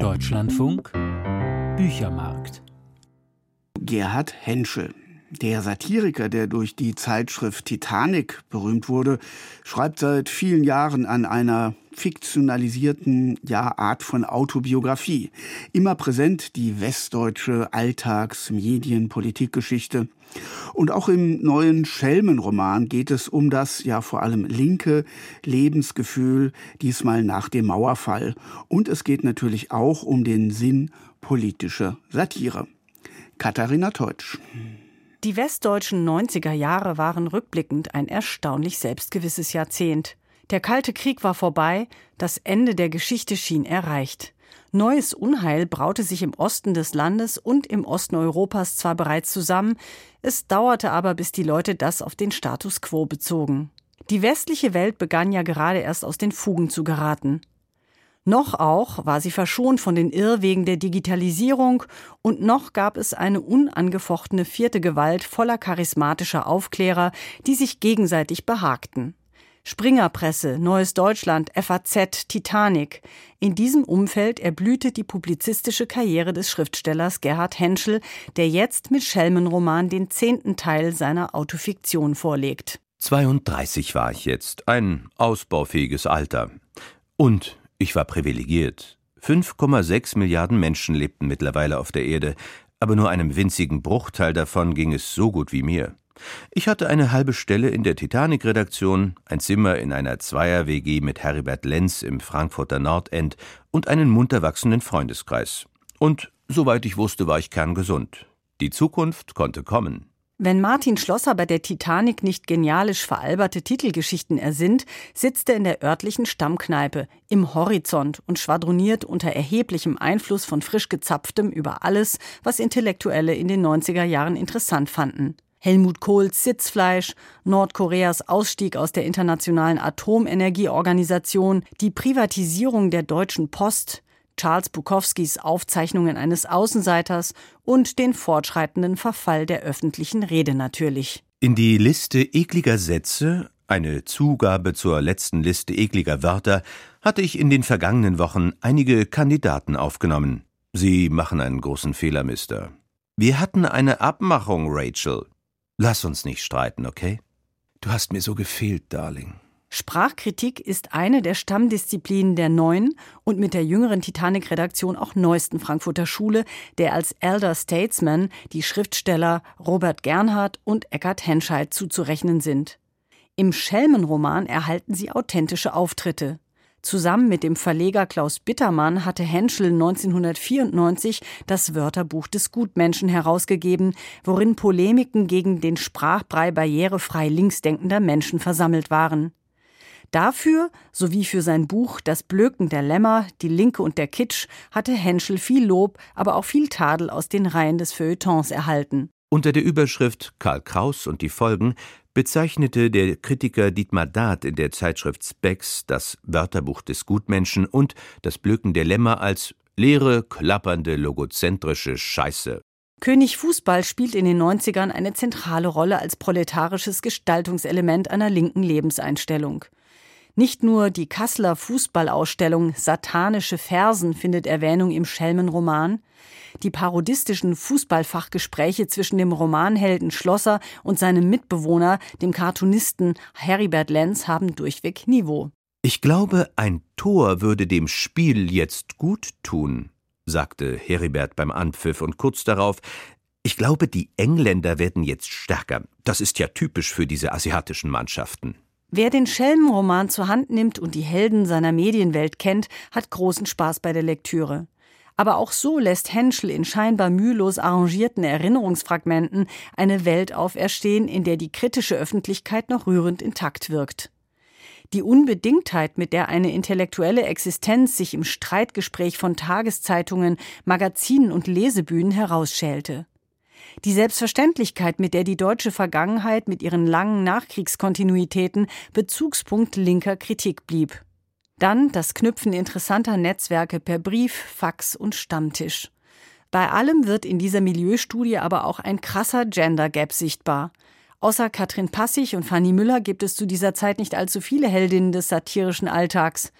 Deutschlandfunk Büchermarkt. Gerhard Henschel. Der Satiriker, der durch die Zeitschrift Titanic berühmt wurde, schreibt seit vielen Jahren an einer fiktionalisierten ja, Art von Autobiografie. Immer präsent die westdeutsche Alltags-, Medien-, Politikgeschichte. Und auch im neuen Schelmenroman geht es um das ja vor allem linke Lebensgefühl, diesmal nach dem Mauerfall. Und es geht natürlich auch um den Sinn politischer Satire. Katharina Teutsch. Die westdeutschen 90er Jahre waren rückblickend ein erstaunlich selbstgewisses Jahrzehnt. Der Kalte Krieg war vorbei, das Ende der Geschichte schien erreicht. Neues Unheil braute sich im Osten des Landes und im Osten Europas zwar bereits zusammen, es dauerte aber, bis die Leute das auf den Status quo bezogen. Die westliche Welt begann ja gerade erst aus den Fugen zu geraten. Noch auch war sie verschont von den Irrwegen der Digitalisierung und noch gab es eine unangefochtene vierte Gewalt voller charismatischer Aufklärer, die sich gegenseitig behagten. Springerpresse, Neues Deutschland, FAZ, Titanic. In diesem Umfeld erblühte die publizistische Karriere des Schriftstellers Gerhard Henschel, der jetzt mit Schelmenroman den zehnten Teil seiner Autofiktion vorlegt. 32 war ich jetzt, ein ausbaufähiges Alter. Und ich war privilegiert. 5,6 Milliarden Menschen lebten mittlerweile auf der Erde, aber nur einem winzigen Bruchteil davon ging es so gut wie mir. Ich hatte eine halbe Stelle in der Titanic-Redaktion, ein Zimmer in einer Zweier-WG mit Heribert Lenz im Frankfurter Nordend und einen munter wachsenden Freundeskreis. Und soweit ich wusste, war ich kerngesund. Die Zukunft konnte kommen. Wenn Martin Schlosser bei der Titanic nicht genialisch veralberte Titelgeschichten ersinnt, sitzt er in der örtlichen Stammkneipe im Horizont und schwadroniert unter erheblichem Einfluss von frisch gezapftem über alles, was Intellektuelle in den 90er Jahren interessant fanden. Helmut Kohls Sitzfleisch, Nordkoreas Ausstieg aus der Internationalen Atomenergieorganisation, die Privatisierung der Deutschen Post, Charles Bukowskis Aufzeichnungen eines Außenseiters und den fortschreitenden Verfall der öffentlichen Rede natürlich. In die Liste ekliger Sätze, eine Zugabe zur letzten Liste ekliger Wörter, hatte ich in den vergangenen Wochen einige Kandidaten aufgenommen. Sie machen einen großen Fehler, Mister. Wir hatten eine Abmachung, Rachel. Lass uns nicht streiten, okay? Du hast mir so gefehlt, Darling. Sprachkritik ist eine der Stammdisziplinen der neuen und mit der jüngeren Titanic-Redaktion auch neuesten Frankfurter Schule, der als Elder Statesman die Schriftsteller Robert Gernhardt und Eckhard Henscheid zuzurechnen sind. Im Schelmenroman erhalten sie authentische Auftritte. Zusammen mit dem Verleger Klaus Bittermann hatte Henschel 1994 das Wörterbuch des Gutmenschen herausgegeben, worin Polemiken gegen den Sprachbrei barrierefrei linksdenkender Menschen versammelt waren. Dafür sowie für sein Buch Das Blöken der Lämmer, die Linke und der Kitsch hatte Henschel viel Lob, aber auch viel Tadel aus den Reihen des Feuilletons erhalten. Unter der Überschrift Karl Kraus und die Folgen bezeichnete der Kritiker Dietmar Dahd in der Zeitschrift Spex das Wörterbuch des Gutmenschen und das Blöken der Lämmer als leere, klappernde, logozentrische Scheiße. König Fußball spielt in den 90ern eine zentrale Rolle als proletarisches Gestaltungselement einer linken Lebenseinstellung. Nicht nur die Kasseler Fußballausstellung Satanische Fersen findet Erwähnung im Schelmenroman, die parodistischen Fußballfachgespräche zwischen dem Romanhelden Schlosser und seinem Mitbewohner, dem Cartoonisten Heribert Lenz, haben durchweg Niveau. Ich glaube, ein Tor würde dem Spiel jetzt gut tun, sagte Heribert beim Anpfiff und kurz darauf ich glaube, die Engländer werden jetzt stärker. Das ist ja typisch für diese asiatischen Mannschaften. Wer den Schelmenroman zur Hand nimmt und die Helden seiner Medienwelt kennt, hat großen Spaß bei der Lektüre. Aber auch so lässt Henschel in scheinbar mühelos arrangierten Erinnerungsfragmenten eine Welt auferstehen, in der die kritische Öffentlichkeit noch rührend intakt wirkt. Die Unbedingtheit, mit der eine intellektuelle Existenz sich im Streitgespräch von Tageszeitungen, Magazinen und Lesebühnen herausschälte. Die Selbstverständlichkeit, mit der die deutsche Vergangenheit mit ihren langen Nachkriegskontinuitäten Bezugspunkt linker Kritik blieb. Dann das Knüpfen interessanter Netzwerke per Brief, Fax und Stammtisch. Bei allem wird in dieser Milieustudie aber auch ein krasser Gender Gap sichtbar. Außer Katrin Passig und Fanny Müller gibt es zu dieser Zeit nicht allzu viele Heldinnen des satirischen Alltags.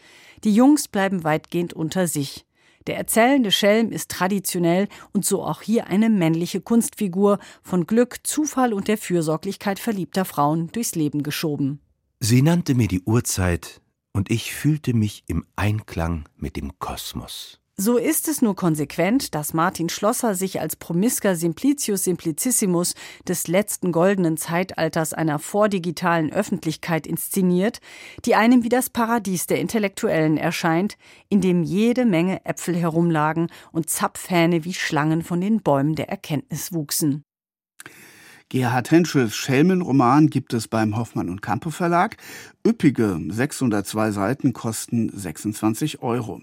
Die Jungs bleiben weitgehend unter sich. Der erzählende Schelm ist traditionell und so auch hier eine männliche Kunstfigur, von Glück, Zufall und der Fürsorglichkeit verliebter Frauen durchs Leben geschoben. Sie nannte mir die Uhrzeit, und ich fühlte mich im Einklang mit dem Kosmos. So ist es nur konsequent, dass Martin Schlosser sich als Promisker Simplicius Simplicissimus des letzten goldenen Zeitalters einer vordigitalen Öffentlichkeit inszeniert, die einem wie das Paradies der Intellektuellen erscheint, in dem jede Menge Äpfel herumlagen und Zapfhähne wie Schlangen von den Bäumen der Erkenntnis wuchsen. Gerhard Henschels Schelmenroman gibt es beim Hoffmann und Campe Verlag. Üppige 602 Seiten kosten 26 Euro.